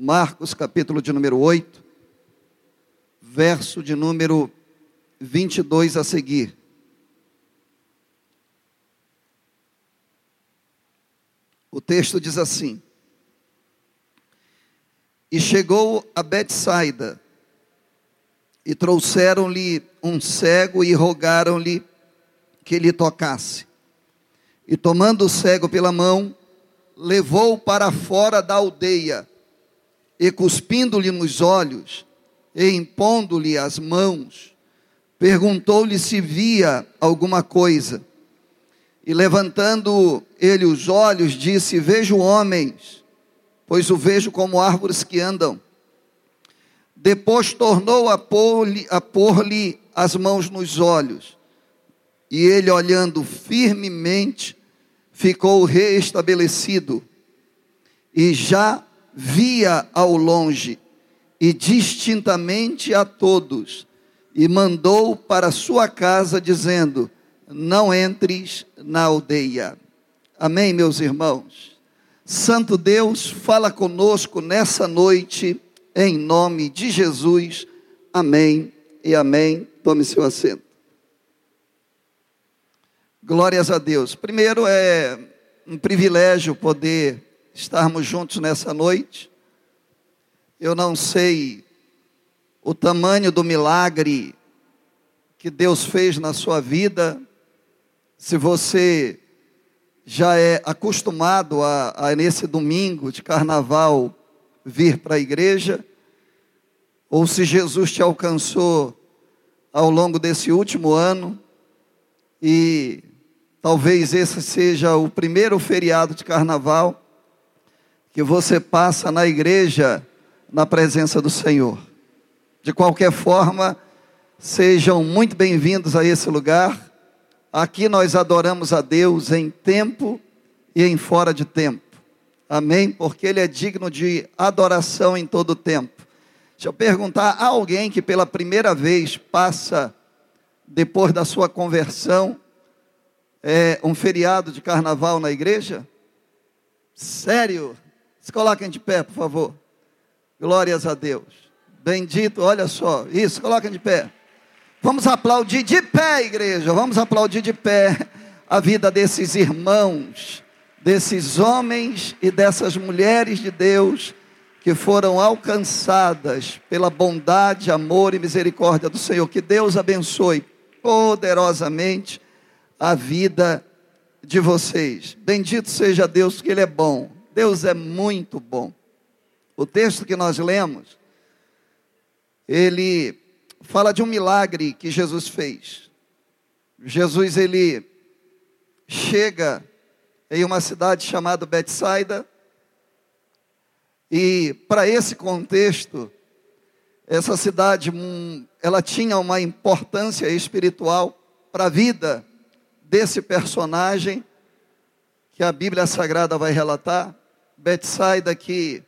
Marcos, capítulo de número 8, verso de número 22 a seguir. O texto diz assim: E chegou a Betsaida, e trouxeram-lhe um cego e rogaram-lhe que lhe tocasse. E tomando o cego pela mão, levou para fora da aldeia, e cuspindo-lhe nos olhos, e impondo-lhe as mãos, perguntou-lhe se via alguma coisa. E levantando ele os olhos, disse: Vejo homens, pois o vejo como árvores que andam. Depois tornou a pôr-lhe pôr as mãos nos olhos. E ele, olhando firmemente, ficou reestabelecido. E já via ao longe e distintamente a todos, e mandou para sua casa, dizendo: Não entres na aldeia. Amém, meus irmãos? Santo Deus, fala conosco nessa noite, em nome de Jesus. Amém e amém. Tome seu assento. Glórias a Deus. Primeiro é um privilégio poder estarmos juntos nessa noite. Eu não sei o tamanho do milagre que Deus fez na sua vida, se você já é acostumado a, a nesse domingo de carnaval vir para a igreja, ou se Jesus te alcançou ao longo desse último ano e talvez esse seja o primeiro feriado de carnaval que você passa na igreja na presença do Senhor. De qualquer forma, sejam muito bem-vindos a esse lugar. Aqui nós adoramos a Deus em tempo e em fora de tempo. Amém? Porque Ele é digno de adoração em todo tempo. Deixa eu perguntar: há alguém que pela primeira vez passa, depois da sua conversão, é, um feriado de carnaval na igreja? Sério? Se coloquem de pé, por favor. Glórias a Deus. Bendito, olha só. Isso, coloquem de pé. Vamos aplaudir de pé, igreja. Vamos aplaudir de pé a vida desses irmãos, desses homens e dessas mulheres de Deus que foram alcançadas pela bondade, amor e misericórdia do Senhor. Que Deus abençoe poderosamente a vida de vocês. Bendito seja Deus, que Ele é bom. Deus é muito bom. O texto que nós lemos, ele fala de um milagre que Jesus fez. Jesus ele chega em uma cidade chamada Betsaida e para esse contexto essa cidade hum, ela tinha uma importância espiritual para a vida desse personagem que a Bíblia Sagrada vai relatar. Betsaida que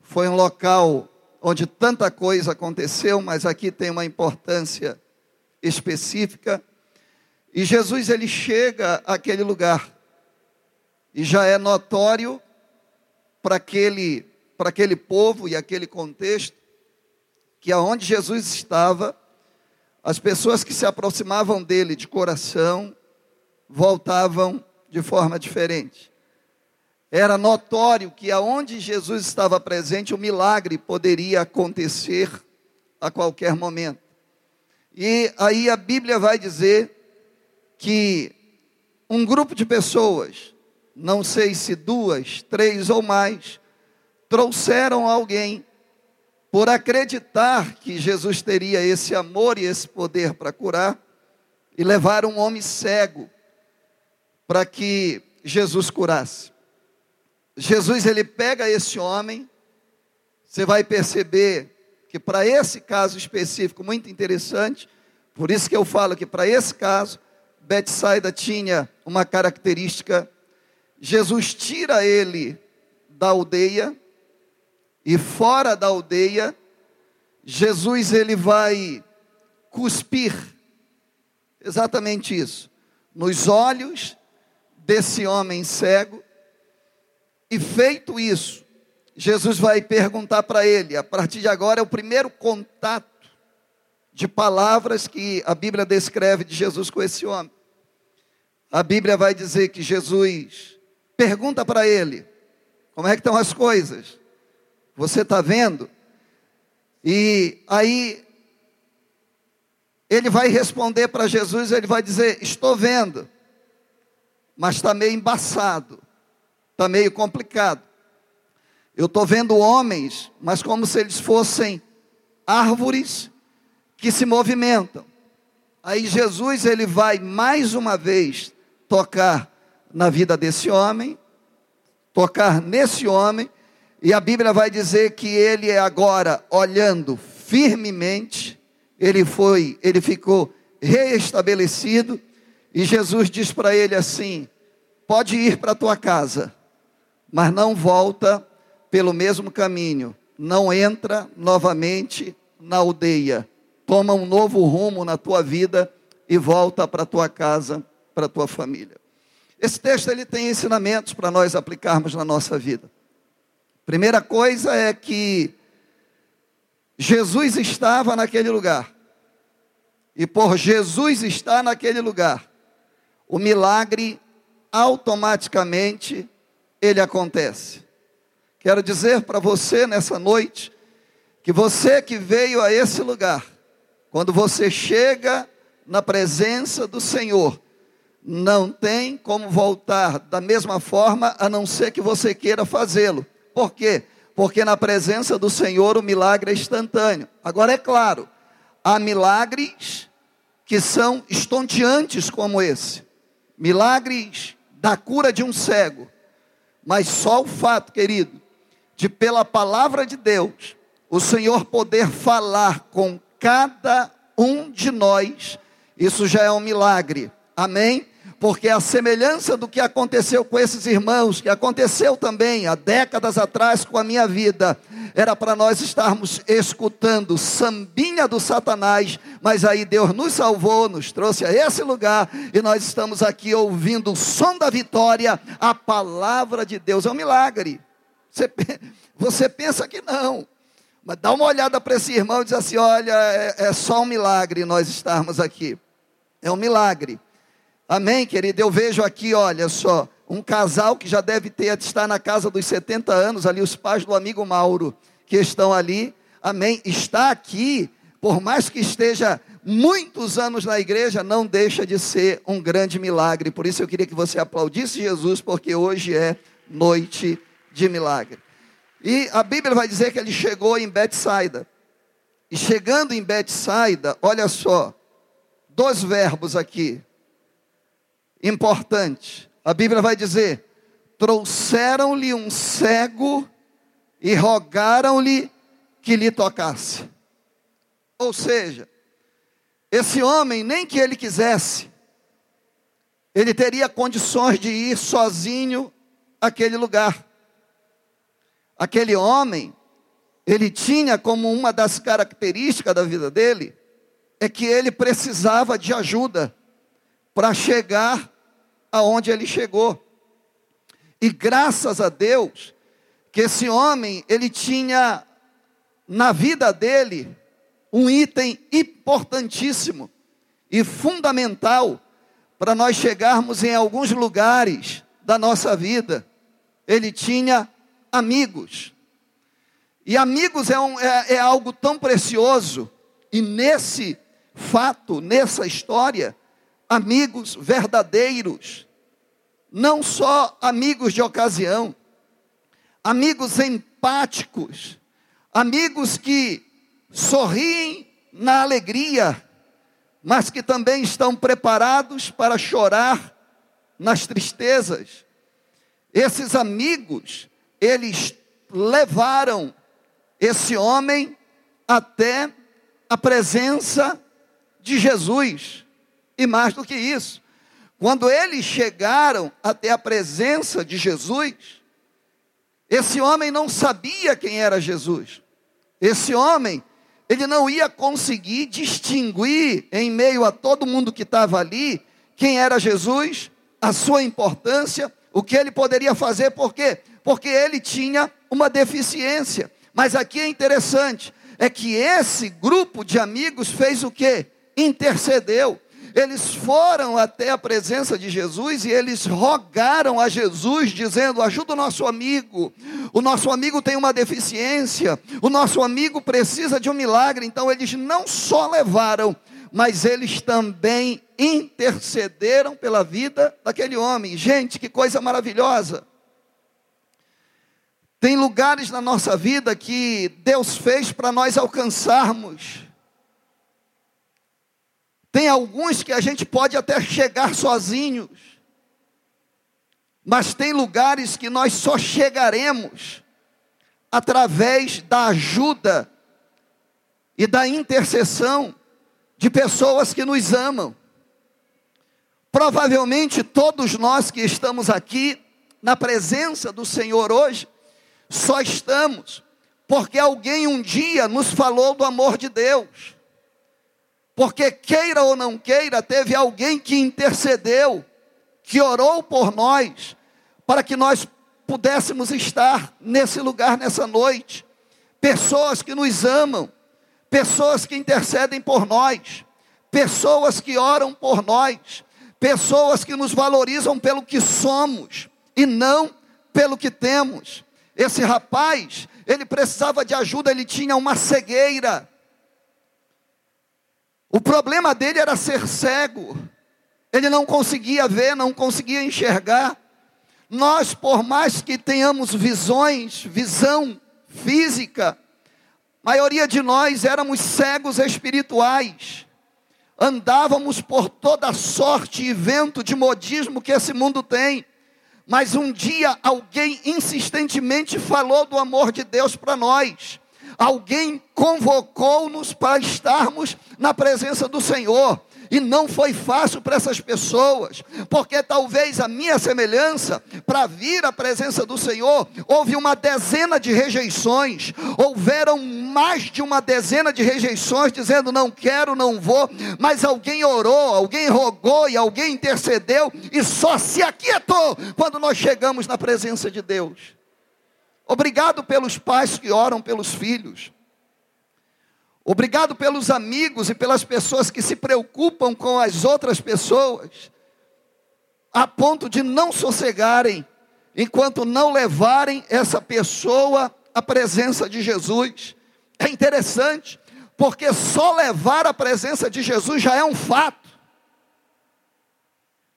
foi um local onde tanta coisa aconteceu, mas aqui tem uma importância específica. E Jesus ele chega àquele lugar e já é notório para aquele para aquele povo e aquele contexto que aonde Jesus estava, as pessoas que se aproximavam dele de coração voltavam de forma diferente. Era notório que aonde Jesus estava presente, o milagre poderia acontecer a qualquer momento. E aí a Bíblia vai dizer que um grupo de pessoas, não sei se duas, três ou mais, trouxeram alguém por acreditar que Jesus teria esse amor e esse poder para curar, e levaram um homem cego para que Jesus curasse. Jesus ele pega esse homem, você vai perceber que para esse caso específico, muito interessante, por isso que eu falo que para esse caso, Betsaida tinha uma característica, Jesus tira ele da aldeia, e fora da aldeia, Jesus ele vai cuspir, exatamente isso, nos olhos desse homem cego, e feito isso, Jesus vai perguntar para ele, a partir de agora é o primeiro contato de palavras que a Bíblia descreve de Jesus com esse homem. A Bíblia vai dizer que Jesus pergunta para ele: como é que estão as coisas? Você está vendo? E aí ele vai responder para Jesus, ele vai dizer: Estou vendo, mas está meio embaçado, está meio complicado. Eu estou vendo homens, mas como se eles fossem árvores que se movimentam. Aí Jesus ele vai mais uma vez tocar na vida desse homem, tocar nesse homem, e a Bíblia vai dizer que ele é agora olhando firmemente ele foi, ele ficou reestabelecido e Jesus diz para ele assim: pode ir para tua casa, mas não volta pelo mesmo caminho, não entra novamente na aldeia, toma um novo rumo na tua vida e volta para tua casa, para tua família. Esse texto ele tem ensinamentos para nós aplicarmos na nossa vida. Primeira coisa é que Jesus estava naquele lugar. E por Jesus estar naquele lugar, o milagre automaticamente ele acontece. Quero dizer para você nessa noite que você que veio a esse lugar, quando você chega na presença do Senhor, não tem como voltar da mesma forma a não ser que você queira fazê-lo. Por quê? porque na presença do Senhor o milagre é instantâneo. Agora é claro, há milagres que são estonteantes como esse. Milagres da cura de um cego. Mas só o fato, querido, de pela palavra de Deus, o Senhor poder falar com cada um de nós, isso já é um milagre. Amém? Porque a semelhança do que aconteceu com esses irmãos, que aconteceu também há décadas atrás com a minha vida, era para nós estarmos escutando sambinha do Satanás, mas aí Deus nos salvou, nos trouxe a esse lugar e nós estamos aqui ouvindo o som da vitória, a palavra de Deus. É um milagre. Você, você pensa que não, mas dá uma olhada para esse irmão e diz assim: olha, é, é só um milagre nós estarmos aqui. É um milagre. Amém, querido? Eu vejo aqui, olha só, um casal que já deve ter, estar na casa dos 70 anos, ali, os pais do amigo Mauro, que estão ali, amém? Está aqui, por mais que esteja muitos anos na igreja, não deixa de ser um grande milagre. Por isso eu queria que você aplaudisse Jesus, porque hoje é noite de milagre. E a Bíblia vai dizer que ele chegou em Betsaida. E chegando em Betsaida, olha só, dois verbos aqui importante. A Bíblia vai dizer: trouxeram-lhe um cego e rogaram-lhe que lhe tocasse. Ou seja, esse homem, nem que ele quisesse, ele teria condições de ir sozinho àquele lugar. Aquele homem, ele tinha como uma das características da vida dele, é que ele precisava de ajuda para chegar aonde ele chegou. E graças a Deus que esse homem, ele tinha na vida dele um item importantíssimo e fundamental para nós chegarmos em alguns lugares da nossa vida. Ele tinha amigos. E amigos é, um, é, é algo tão precioso, e nesse fato, nessa história, amigos verdadeiros, não só amigos de ocasião, amigos empáticos, amigos que sorriem na alegria, mas que também estão preparados para chorar nas tristezas. Esses amigos, eles levaram esse homem até a presença de Jesus. E mais do que isso, quando eles chegaram até a presença de Jesus, esse homem não sabia quem era Jesus. Esse homem, ele não ia conseguir distinguir em meio a todo mundo que estava ali quem era Jesus, a sua importância, o que ele poderia fazer, por quê? Porque ele tinha uma deficiência. Mas aqui é interessante, é que esse grupo de amigos fez o quê? Intercedeu. Eles foram até a presença de Jesus e eles rogaram a Jesus, dizendo: ajuda o nosso amigo. O nosso amigo tem uma deficiência, o nosso amigo precisa de um milagre. Então eles não só levaram, mas eles também intercederam pela vida daquele homem. Gente, que coisa maravilhosa. Tem lugares na nossa vida que Deus fez para nós alcançarmos. Tem alguns que a gente pode até chegar sozinhos, mas tem lugares que nós só chegaremos através da ajuda e da intercessão de pessoas que nos amam. Provavelmente todos nós que estamos aqui na presença do Senhor hoje, só estamos porque alguém um dia nos falou do amor de Deus porque queira ou não queira, teve alguém que intercedeu, que orou por nós, para que nós pudéssemos estar nesse lugar nessa noite. Pessoas que nos amam, pessoas que intercedem por nós, pessoas que oram por nós, pessoas que nos valorizam pelo que somos e não pelo que temos. Esse rapaz, ele precisava de ajuda, ele tinha uma cegueira. O problema dele era ser cego. Ele não conseguia ver, não conseguia enxergar. Nós, por mais que tenhamos visões, visão física, a maioria de nós éramos cegos espirituais. Andávamos por toda sorte e vento de modismo que esse mundo tem. Mas um dia alguém insistentemente falou do amor de Deus para nós. Alguém convocou-nos para estarmos na presença do Senhor. E não foi fácil para essas pessoas, porque talvez a minha semelhança, para vir à presença do Senhor, houve uma dezena de rejeições, houveram mais de uma dezena de rejeições, dizendo não quero, não vou, mas alguém orou, alguém rogou e alguém intercedeu, e só se aquietou quando nós chegamos na presença de Deus. Obrigado pelos pais que oram pelos filhos. Obrigado pelos amigos e pelas pessoas que se preocupam com as outras pessoas, a ponto de não sossegarem, enquanto não levarem essa pessoa à presença de Jesus. É interessante, porque só levar a presença de Jesus já é um fato.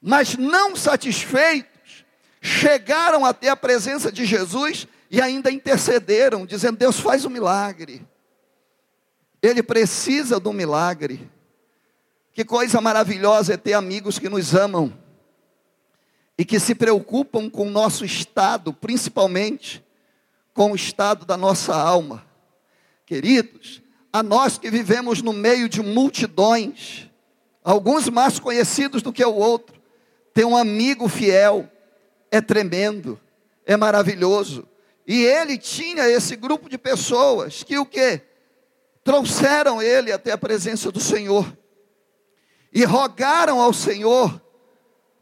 Mas não satisfeitos, chegaram até a presença de Jesus e ainda intercederam, dizendo: Deus faz um milagre. Ele precisa do milagre. Que coisa maravilhosa é ter amigos que nos amam e que se preocupam com o nosso estado, principalmente com o estado da nossa alma. Queridos, a nós que vivemos no meio de multidões, alguns mais conhecidos do que o outro, ter um amigo fiel é tremendo, é maravilhoso. E ele tinha esse grupo de pessoas que o que? Trouxeram ele até a presença do Senhor. E rogaram ao Senhor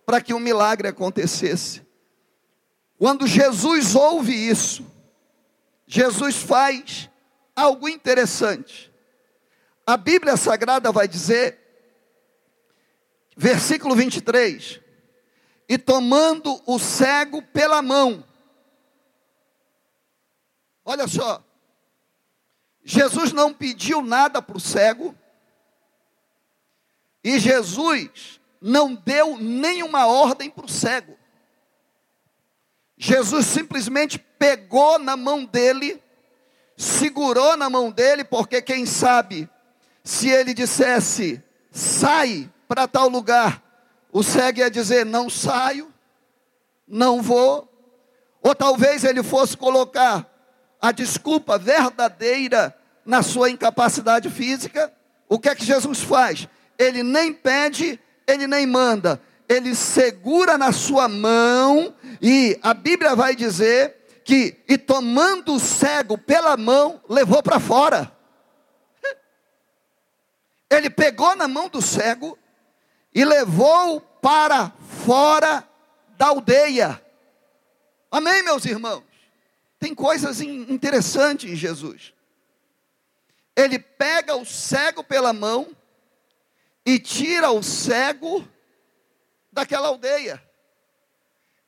para que um milagre acontecesse. Quando Jesus ouve isso, Jesus faz algo interessante. A Bíblia Sagrada vai dizer, versículo 23: E tomando o cego pela mão, Olha só, Jesus não pediu nada para o cego, e Jesus não deu nenhuma ordem para o cego. Jesus simplesmente pegou na mão dele, segurou na mão dele, porque quem sabe, se ele dissesse, sai para tal lugar, o cego ia dizer, não saio, não vou, ou talvez ele fosse colocar a desculpa verdadeira na sua incapacidade física, o que é que Jesus faz? Ele nem pede, ele nem manda, ele segura na sua mão e a Bíblia vai dizer que, e tomando o cego pela mão, levou para fora. Ele pegou na mão do cego e levou para fora da aldeia. Amém, meus irmãos? Tem coisas interessantes em Jesus. Ele pega o cego pela mão e tira o cego daquela aldeia.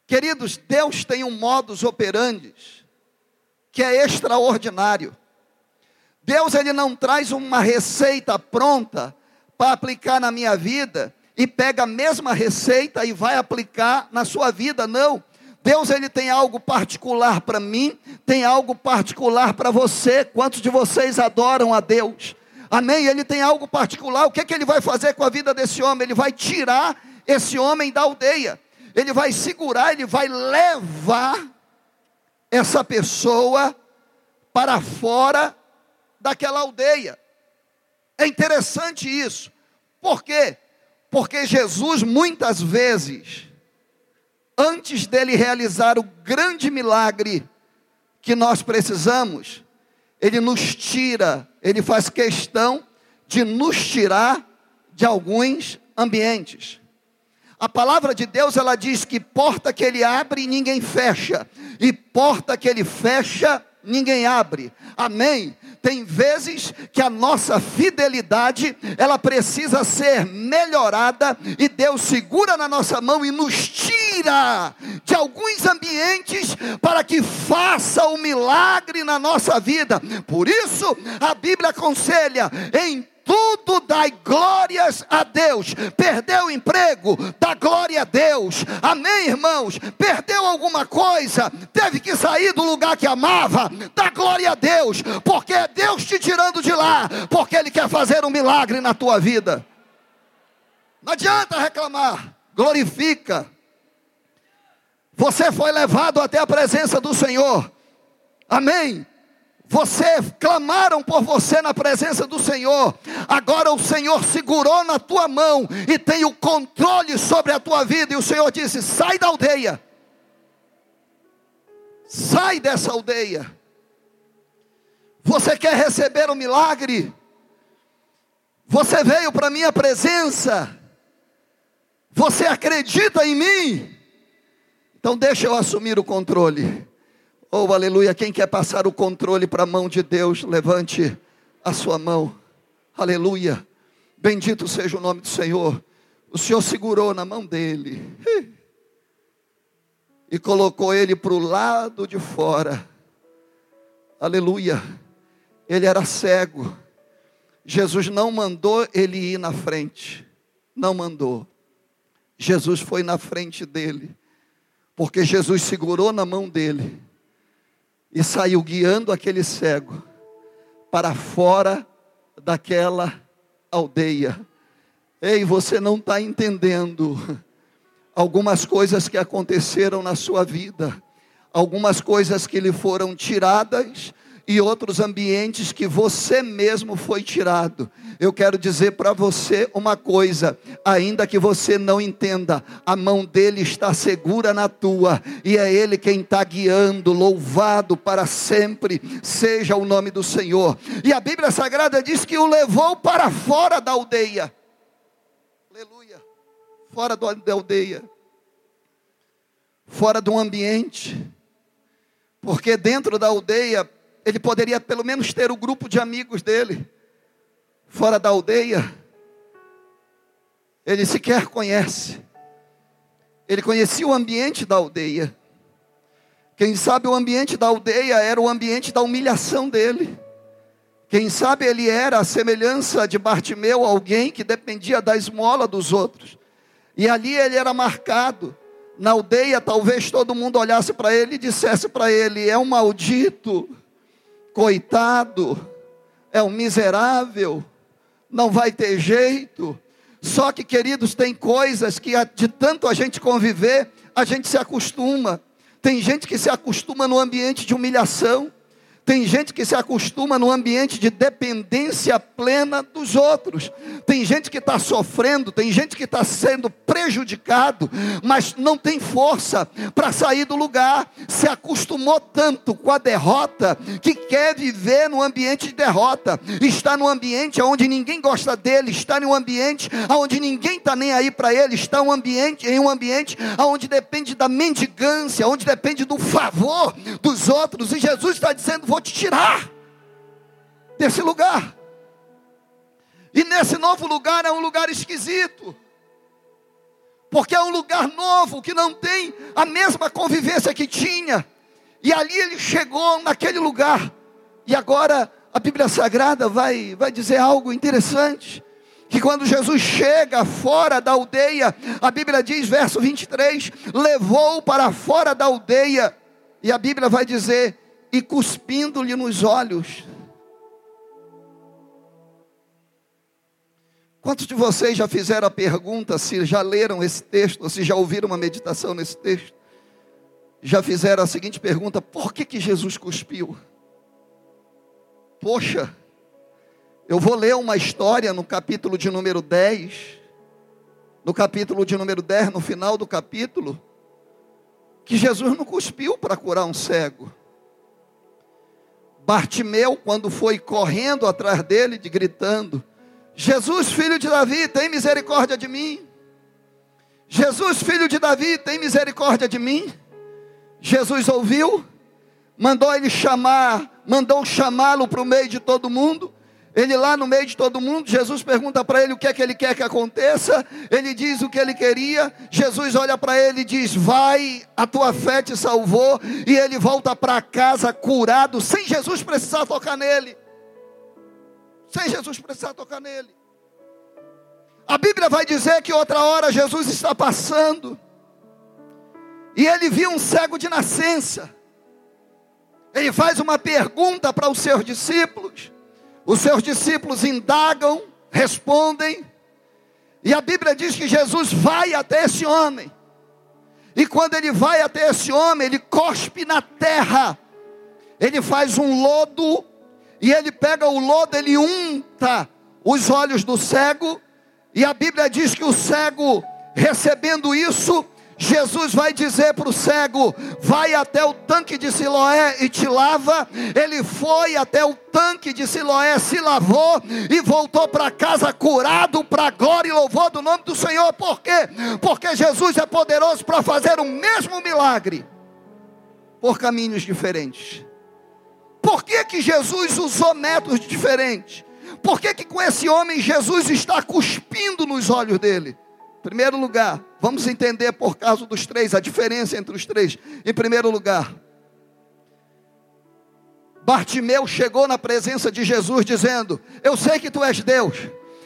Queridos, Deus tem um modus operandi que é extraordinário. Deus ele não traz uma receita pronta para aplicar na minha vida e pega a mesma receita e vai aplicar na sua vida, não. Deus ele tem algo particular para mim, tem algo particular para você. Quantos de vocês adoram a Deus? Amém? Ele tem algo particular. O que, é que ele vai fazer com a vida desse homem? Ele vai tirar esse homem da aldeia. Ele vai segurar, ele vai levar essa pessoa para fora daquela aldeia. É interessante isso. Por quê? Porque Jesus muitas vezes, antes dele realizar o grande milagre que nós precisamos, ele nos tira, ele faz questão de nos tirar de alguns ambientes. A palavra de Deus ela diz que porta que ele abre ninguém fecha, e porta que ele fecha ninguém abre. Amém. Tem vezes que a nossa fidelidade, ela precisa ser melhorada e Deus segura na nossa mão e nos tira de alguns ambientes para que faça o milagre na nossa vida. Por isso, a Bíblia aconselha em tudo dai glórias a Deus. Perdeu o emprego, dá glória a Deus. Amém, irmãos? Perdeu alguma coisa, teve que sair do lugar que amava, dá glória a Deus, porque é Deus te tirando de lá, porque Ele quer fazer um milagre na tua vida. Não adianta reclamar, glorifica. Você foi levado até a presença do Senhor. Amém. Você clamaram por você na presença do Senhor. Agora o Senhor segurou na tua mão e tem o controle sobre a tua vida. E o Senhor disse: sai da aldeia. Sai dessa aldeia. Você quer receber o um milagre? Você veio para minha presença. Você acredita em mim? Então deixa eu assumir o controle. Oh, aleluia. Quem quer passar o controle para a mão de Deus, levante a sua mão. Aleluia. Bendito seja o nome do Senhor. O Senhor segurou na mão dele e colocou ele para o lado de fora. Aleluia. Ele era cego. Jesus não mandou ele ir na frente. Não mandou. Jesus foi na frente dele. Porque Jesus segurou na mão dele e saiu guiando aquele cego para fora daquela aldeia. Ei, você não está entendendo algumas coisas que aconteceram na sua vida, algumas coisas que lhe foram tiradas e outros ambientes que você mesmo foi tirado. Eu quero dizer para você uma coisa, ainda que você não entenda, a mão dele está segura na tua, e é ele quem está guiando, louvado para sempre, seja o nome do Senhor. E a Bíblia Sagrada diz que o levou para fora da aldeia. Aleluia. Fora da aldeia. Fora do ambiente. Porque dentro da aldeia ele poderia pelo menos ter o grupo de amigos dele, fora da aldeia. Ele sequer conhece. Ele conhecia o ambiente da aldeia. Quem sabe o ambiente da aldeia era o ambiente da humilhação dele. Quem sabe ele era a semelhança de Bartimeu, alguém que dependia da esmola dos outros. E ali ele era marcado. Na aldeia, talvez todo mundo olhasse para ele e dissesse para ele: é um maldito coitado, é um miserável, não vai ter jeito. Só que, queridos, tem coisas que de tanto a gente conviver, a gente se acostuma. Tem gente que se acostuma no ambiente de humilhação. Tem gente que se acostuma no ambiente de dependência plena dos outros. Tem gente que está sofrendo, tem gente que está sendo prejudicado, mas não tem força para sair do lugar. Se acostumou tanto com a derrota que quer viver no ambiente de derrota. Está no ambiente onde ninguém gosta dele, está em um ambiente onde ninguém está nem aí para ele, está um ambiente, em um ambiente onde depende da mendigância, onde depende do favor dos outros. E Jesus está dizendo: vou te tirar desse lugar. E nesse novo lugar é um lugar esquisito. Porque é um lugar novo que não tem a mesma convivência que tinha. E ali ele chegou naquele lugar. E agora a Bíblia Sagrada vai, vai dizer algo interessante. Que quando Jesus chega fora da aldeia, a Bíblia diz, verso 23, levou para fora da aldeia. E a Bíblia vai dizer, e cuspindo-lhe nos olhos. Quantos de vocês já fizeram a pergunta, se já leram esse texto, ou se já ouviram uma meditação nesse texto? Já fizeram a seguinte pergunta: por que, que Jesus cuspiu? Poxa, eu vou ler uma história no capítulo de número 10, no capítulo de número 10, no final do capítulo, que Jesus não cuspiu para curar um cego. Bartimeu, quando foi correndo atrás dele, de, gritando: Jesus, filho de Davi, tem misericórdia de mim. Jesus, filho de Davi, tem misericórdia de mim. Jesus ouviu, mandou ele chamar, mandou chamá-lo para o meio de todo mundo. Ele lá no meio de todo mundo, Jesus pergunta para ele o que é que ele quer que aconteça. Ele diz o que ele queria. Jesus olha para ele e diz: Vai, a tua fé te salvou. E ele volta para casa curado, sem Jesus precisar tocar nele. Sem Jesus precisar tocar nele. A Bíblia vai dizer que outra hora Jesus está passando. E ele viu um cego de nascença. Ele faz uma pergunta para os seus discípulos. Os seus discípulos indagam, respondem, e a Bíblia diz que Jesus vai até esse homem. E quando ele vai até esse homem, ele cospe na terra. Ele faz um lodo e ele pega o lodo, ele unta os olhos do cego. E a Bíblia diz que o cego, recebendo isso, Jesus vai dizer para o cego: vai até o tanque de Siloé e te lava. Ele foi até o tanque de Siloé, se lavou e voltou para casa curado, para glória e louvor do nome do Senhor. Por quê? Porque Jesus é poderoso para fazer o mesmo milagre por caminhos diferentes. Por que, que Jesus usou métodos diferentes? Por que, que com esse homem Jesus está cuspindo nos olhos dele? Primeiro lugar, vamos entender por causa dos três, a diferença entre os três. Em primeiro lugar, Bartimeu chegou na presença de Jesus dizendo: Eu sei que tu és Deus,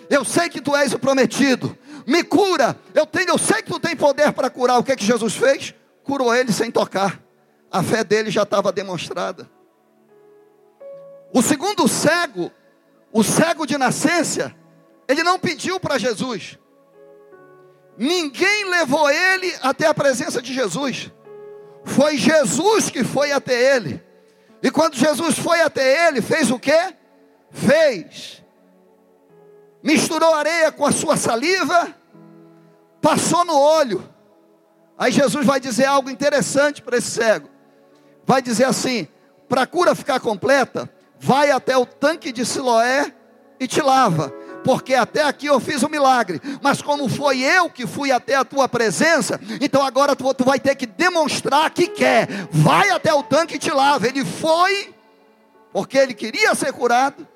eu sei que tu és o prometido, me cura, eu tenho, eu sei que tu tem poder para curar. O que é que Jesus fez? Curou ele sem tocar. A fé dele já estava demonstrada. O segundo cego, o cego de nascença, ele não pediu para Jesus. Ninguém levou ele até a presença de Jesus. Foi Jesus que foi até ele. E quando Jesus foi até ele, fez o que? Fez. Misturou areia com a sua saliva, passou no olho. Aí Jesus vai dizer algo interessante para esse cego. Vai dizer assim: para a cura ficar completa, vai até o tanque de Siloé e te lava porque até aqui eu fiz um milagre, mas como foi eu que fui até a tua presença, então agora tu, tu vai ter que demonstrar que quer. Vai até o tanque e te lava. Ele foi, porque ele queria ser curado,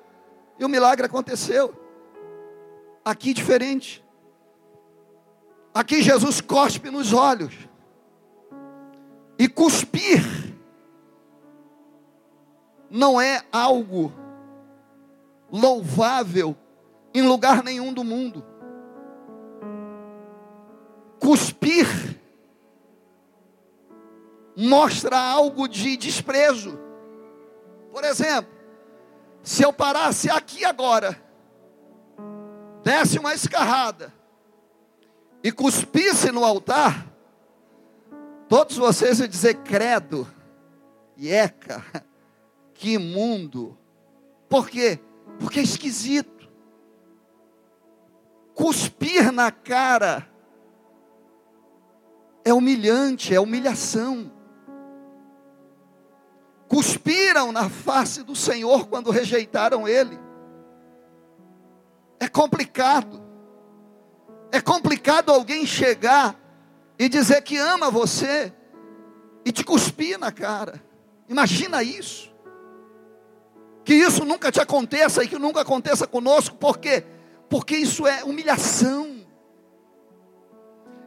e o milagre aconteceu. Aqui diferente. Aqui Jesus cospe nos olhos. E cuspir não é algo louvável em lugar nenhum do mundo. Cuspir mostra algo de desprezo. Por exemplo, se eu parasse aqui agora, desse uma escarrada e cuspisse no altar, todos vocês iam dizer credo, ieca, que imundo. Por quê? Porque é esquisito. Cuspir na cara é humilhante, é humilhação. Cuspiram na face do Senhor quando rejeitaram Ele. É complicado. É complicado alguém chegar e dizer que ama você e te cuspir na cara. Imagina isso. Que isso nunca te aconteça e que nunca aconteça conosco, por quê? Porque isso é humilhação.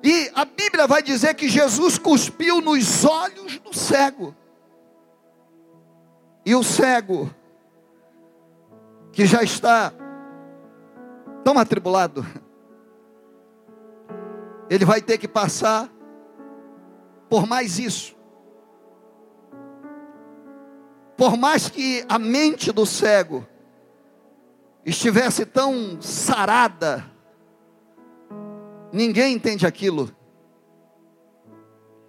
E a Bíblia vai dizer que Jesus cuspiu nos olhos do cego. E o cego, que já está tão atribulado, ele vai ter que passar por mais isso. Por mais que a mente do cego estivesse tão sarada, ninguém entende aquilo.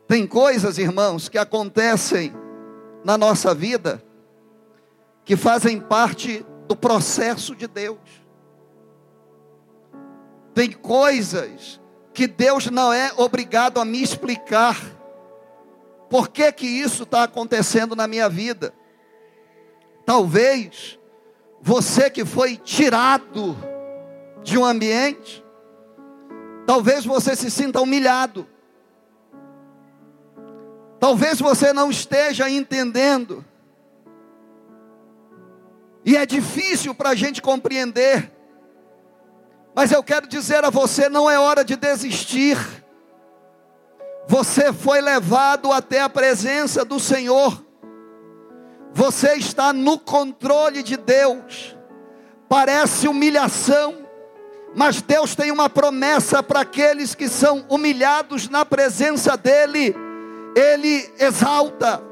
Tem coisas, irmãos, que acontecem na nossa vida que fazem parte do processo de Deus. Tem coisas que Deus não é obrigado a me explicar. Por que que isso está acontecendo na minha vida? Talvez você que foi tirado de um ambiente, talvez você se sinta humilhado. Talvez você não esteja entendendo. E é difícil para a gente compreender mas eu quero dizer a você: não é hora de desistir. Você foi levado até a presença do Senhor. Você está no controle de Deus. Parece humilhação, mas Deus tem uma promessa para aqueles que são humilhados na presença dEle. Ele exalta.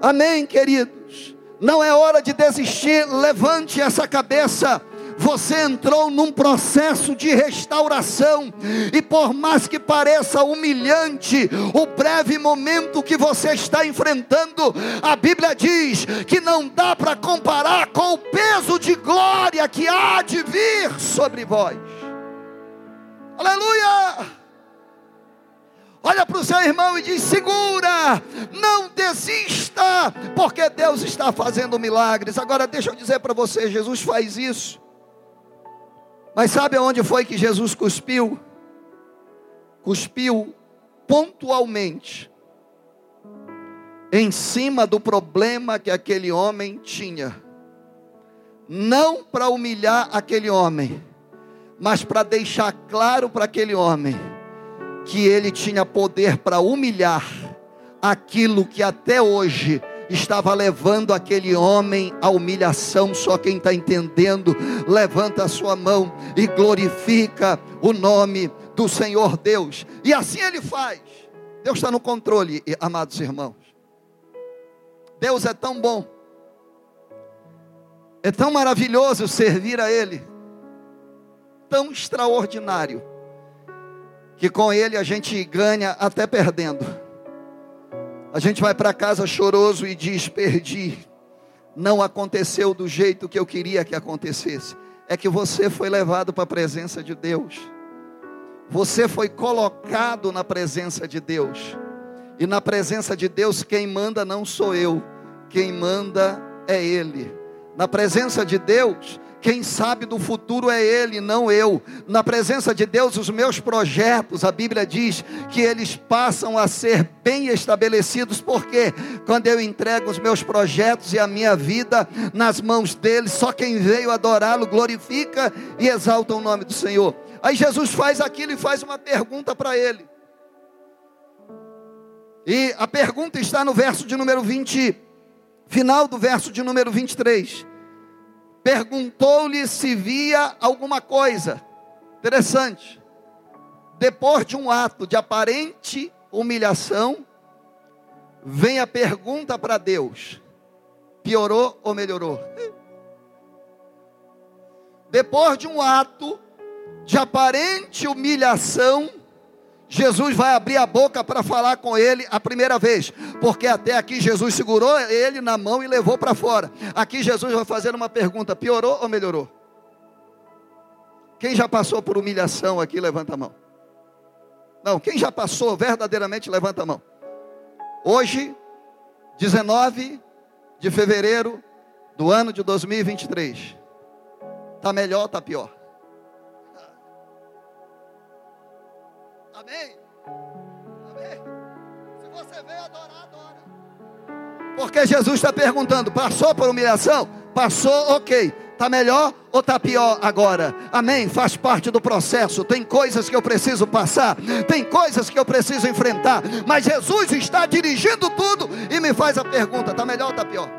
Amém, queridos? Não é hora de desistir. Levante essa cabeça você entrou num processo de restauração, e por mais que pareça humilhante o breve momento que você está enfrentando, a Bíblia diz que não dá para comparar com o peso de glória que há de vir sobre vós. Aleluia! Olha para o seu irmão e diz: segura, não desista, porque Deus está fazendo milagres. Agora, deixa eu dizer para você: Jesus faz isso mas sabe aonde foi que Jesus cuspiu? Cuspiu pontualmente em cima do problema que aquele homem tinha. Não para humilhar aquele homem, mas para deixar claro para aquele homem que ele tinha poder para humilhar aquilo que até hoje estava levando aquele homem à humilhação. Só quem está entendendo, levanta a sua mão e glorifica o nome do Senhor Deus. E assim ele faz. Deus está no controle, amados irmãos. Deus é tão bom, é tão maravilhoso servir a Ele, tão extraordinário, que com Ele a gente ganha até perdendo. A gente vai para casa choroso e diz: perdi. Não aconteceu do jeito que eu queria que acontecesse. É que você foi levado para a presença de Deus. Você foi colocado na presença de Deus. E na presença de Deus, quem manda não sou eu, quem manda é Ele. Na presença de Deus, quem sabe do futuro é Ele, não eu. Na presença de Deus, os meus projetos, a Bíblia diz que eles passam a ser bem estabelecidos, porque quando eu entrego os meus projetos e a minha vida nas mãos dele, só quem veio adorá-lo glorifica e exalta o nome do Senhor. Aí Jesus faz aquilo e faz uma pergunta para ele. E a pergunta está no verso de número 20, final do verso de número 23 perguntou-lhe se via alguma coisa. Interessante. Depois de um ato de aparente humilhação, vem a pergunta para Deus: piorou ou melhorou? Depois de um ato de aparente humilhação, Jesus vai abrir a boca para falar com ele a primeira vez, porque até aqui Jesus segurou ele na mão e levou para fora. Aqui Jesus vai fazer uma pergunta: piorou ou melhorou? Quem já passou por humilhação aqui, levanta a mão. Não, quem já passou verdadeiramente, levanta a mão. Hoje, 19 de fevereiro do ano de 2023. Está melhor ou está pior? Amém? Amém? Se você veio adorar, adora. Porque Jesus está perguntando: passou por humilhação? Passou, ok. Está melhor ou está pior agora? Amém? Faz parte do processo. Tem coisas que eu preciso passar, tem coisas que eu preciso enfrentar. Mas Jesus está dirigindo tudo e me faz a pergunta: está melhor ou está pior?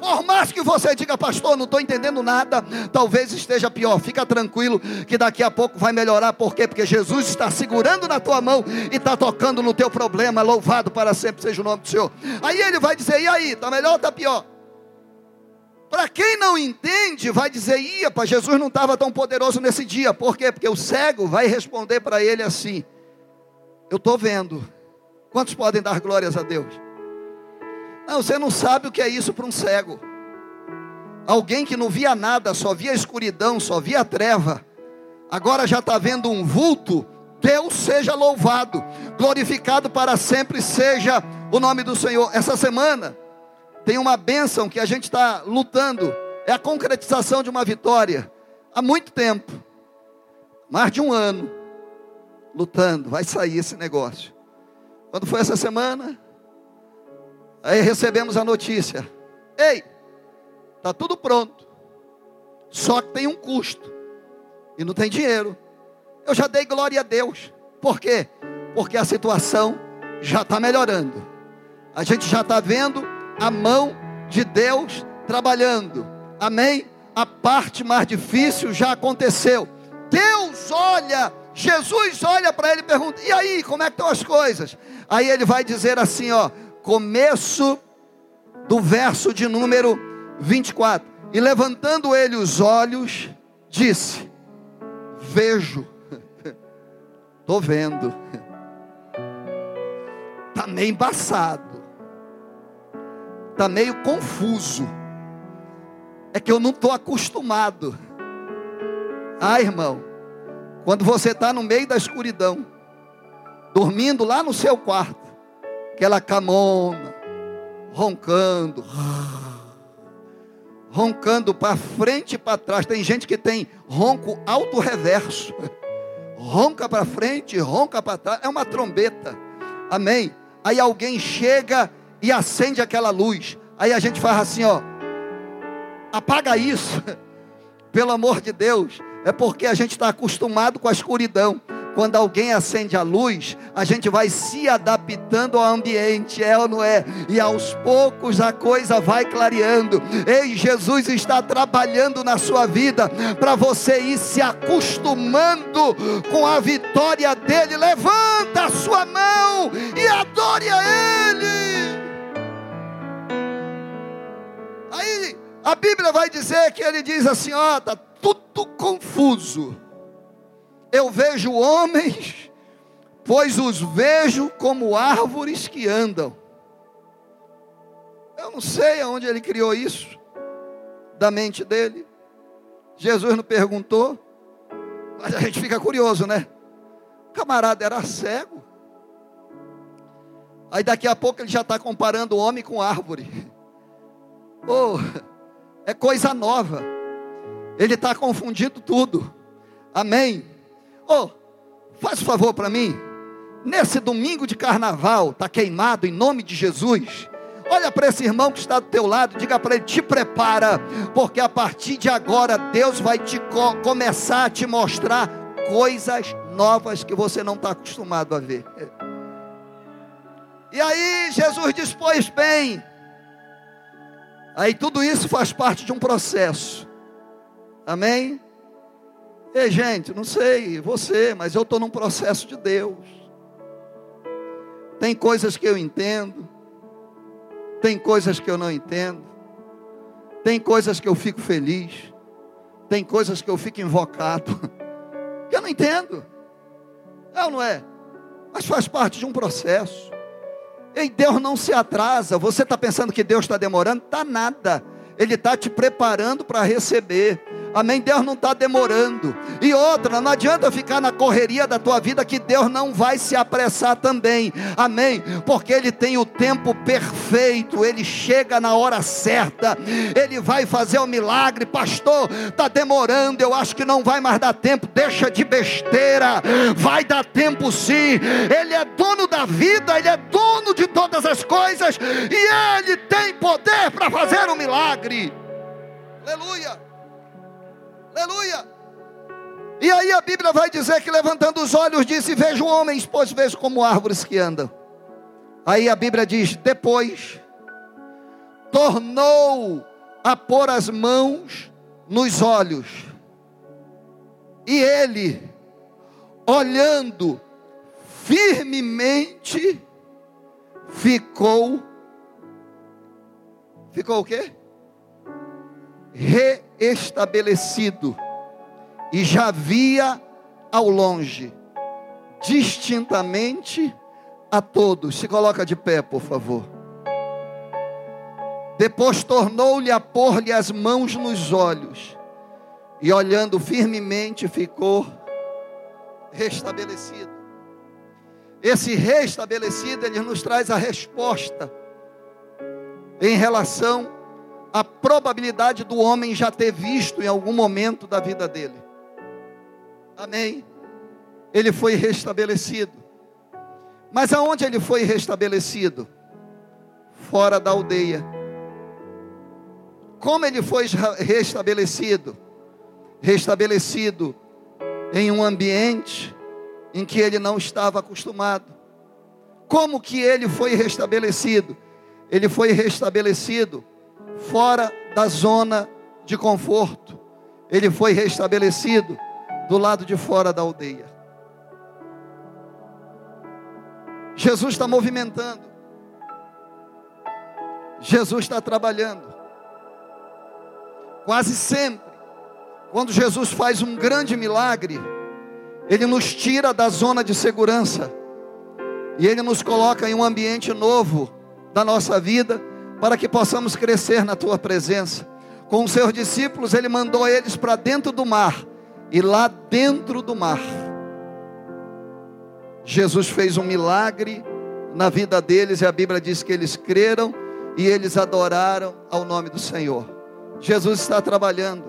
Por mais que você diga, pastor, não estou entendendo nada, talvez esteja pior. Fica tranquilo que daqui a pouco vai melhorar. Por quê? Porque Jesus está segurando na tua mão e está tocando no teu problema. Louvado para sempre seja o nome do Senhor. Aí ele vai dizer: e aí, está melhor ou está pior? Para quem não entende, vai dizer: ia, para Jesus não estava tão poderoso nesse dia. Por quê? Porque o cego vai responder para ele assim: Eu estou vendo. Quantos podem dar glórias a Deus? Não, você não sabe o que é isso para um cego. Alguém que não via nada, só via escuridão, só via treva, agora já está vendo um vulto. Deus seja louvado, glorificado para sempre seja o nome do Senhor. Essa semana tem uma bênção que a gente está lutando, é a concretização de uma vitória. Há muito tempo, mais de um ano, lutando, vai sair esse negócio. Quando foi essa semana? Aí recebemos a notícia: Ei, está tudo pronto, só que tem um custo, e não tem dinheiro. Eu já dei glória a Deus, por quê? Porque a situação já está melhorando, a gente já está vendo a mão de Deus trabalhando, amém? A parte mais difícil já aconteceu. Deus olha, Jesus olha para ele e pergunta: e aí, como é que estão as coisas? Aí ele vai dizer assim: ó começo do verso de número 24. E levantando ele os olhos, disse: Vejo, estou vendo, está meio embaçado, está meio confuso, é que eu não estou acostumado. Ah, irmão, quando você está no meio da escuridão, dormindo lá no seu quarto, aquela camona, roncando, roncando para frente e para trás. Tem gente que tem ronco alto reverso, ronca para frente, ronca para trás, é uma trombeta, amém? Aí alguém chega e acende aquela luz, aí a gente faz assim, ó, apaga isso, pelo amor de Deus, é porque a gente está acostumado com a escuridão quando alguém acende a luz, a gente vai se adaptando ao ambiente, é ou não é? E aos poucos a coisa vai clareando. Ei, Jesus está trabalhando na sua vida para você ir se acostumando com a vitória dele. Levanta a sua mão e adore a ele. Aí a Bíblia vai dizer que ele diz assim: ó, está tudo confuso eu vejo homens, pois os vejo como árvores que andam. Eu não sei aonde ele criou isso, da mente dele. Jesus não perguntou, mas a gente fica curioso, né? O camarada era cego. Aí daqui a pouco ele já está comparando o homem com árvore. Oh, é coisa nova. Ele está confundindo tudo. Amém. Oh, faz favor para mim. Nesse domingo de carnaval, está queimado em nome de Jesus. Olha para esse irmão que está do teu lado, diga para ele: te prepara, porque a partir de agora Deus vai te co começar a te mostrar coisas novas que você não está acostumado a ver. E aí Jesus diz: Pois bem, aí tudo isso faz parte de um processo, amém? Ei, gente, não sei você, mas eu estou num processo de Deus. Tem coisas que eu entendo, tem coisas que eu não entendo, tem coisas que eu fico feliz, tem coisas que eu fico invocado, que eu não entendo. É ou não é? Mas faz parte de um processo. E Deus não se atrasa. Você está pensando que Deus está demorando? Está nada. Ele está te preparando para receber. Amém? Deus não está demorando. E outra, não adianta ficar na correria da tua vida que Deus não vai se apressar também. Amém? Porque Ele tem o tempo perfeito, Ele chega na hora certa, Ele vai fazer o milagre. Pastor, está demorando, eu acho que não vai mais dar tempo. Deixa de besteira, vai dar tempo sim. Ele é dono da vida, Ele é dono de todas as coisas e Ele tem poder para fazer o um milagre. Aleluia. Aleluia. E aí a Bíblia vai dizer que levantando os olhos disse: Vejo homens, pois vejo como árvores que andam. Aí a Bíblia diz: Depois tornou a pôr as mãos nos olhos. E ele, olhando firmemente, ficou. Ficou o quê? Reestabelecido e já via ao longe, distintamente a todos. Se coloca de pé, por favor. Depois tornou-lhe a pôr-lhe as mãos nos olhos, e olhando firmemente ficou restabelecido. Esse restabelecido, ele nos traz a resposta em relação a probabilidade do homem já ter visto em algum momento da vida dele. Amém. Ele foi restabelecido. Mas aonde ele foi restabelecido? Fora da aldeia. Como ele foi restabelecido? Restabelecido em um ambiente em que ele não estava acostumado. Como que ele foi restabelecido? Ele foi restabelecido fora da zona de conforto. Ele foi restabelecido do lado de fora da aldeia. Jesus está movimentando. Jesus está trabalhando. Quase sempre, quando Jesus faz um grande milagre, Ele nos tira da zona de segurança e Ele nos coloca em um ambiente novo da nossa vida para que possamos crescer na tua presença. Com os seus discípulos, ele mandou eles para dentro do mar, e lá dentro do mar, Jesus fez um milagre na vida deles, e a Bíblia diz que eles creram e eles adoraram ao nome do Senhor. Jesus está trabalhando,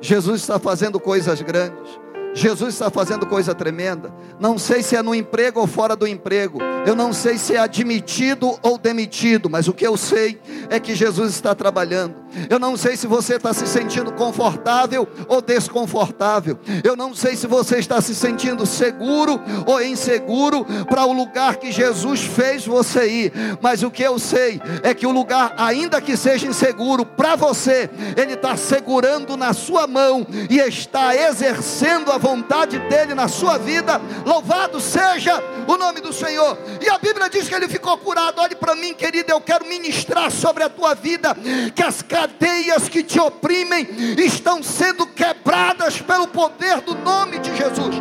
Jesus está fazendo coisas grandes. Jesus está fazendo coisa tremenda. Não sei se é no emprego ou fora do emprego. Eu não sei se é admitido ou demitido. Mas o que eu sei é que Jesus está trabalhando. Eu não sei se você está se sentindo confortável ou desconfortável. Eu não sei se você está se sentindo seguro ou inseguro para o lugar que Jesus fez você ir. Mas o que eu sei é que o lugar, ainda que seja inseguro para você, Ele está segurando na sua mão e está exercendo a vontade dele na sua vida. Louvado seja o nome do Senhor. E a Bíblia diz que ele ficou curado. Olhe para mim, querido, eu quero ministrar sobre a tua vida que as cadeias que te oprimem estão sendo quebradas pelo poder do nome de Jesus.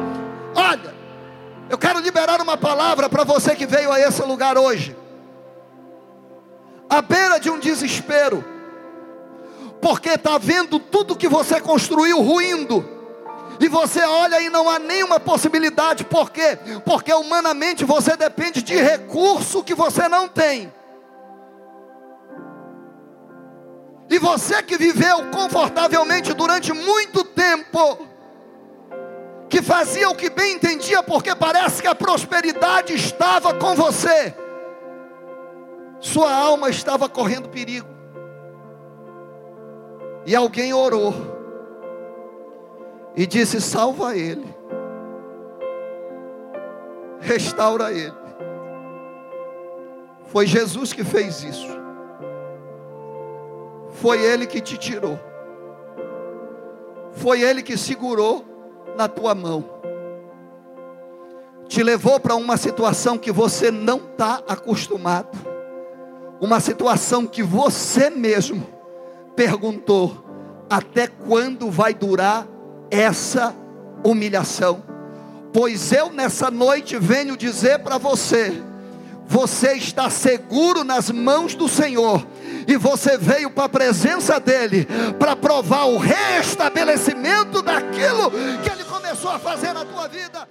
Olha, eu quero liberar uma palavra para você que veio a esse lugar hoje. À beira de um desespero, porque está vendo tudo que você construiu ruindo e você olha e não há nenhuma possibilidade, por quê? Porque humanamente você depende de recurso que você não tem. E você que viveu confortavelmente durante muito tempo, que fazia o que bem entendia, porque parece que a prosperidade estava com você, sua alma estava correndo perigo, e alguém orou e disse: Salva ele, restaura ele. Foi Jesus que fez isso, foi ele que te tirou, foi ele que segurou na tua mão, te levou para uma situação que você não está acostumado, uma situação que você mesmo perguntou: até quando vai durar essa humilhação. Pois eu nessa noite venho dizer para você: você está seguro nas mãos do Senhor, e você veio para a presença dEle, para provar o restabelecimento daquilo que Ele começou a fazer na tua vida.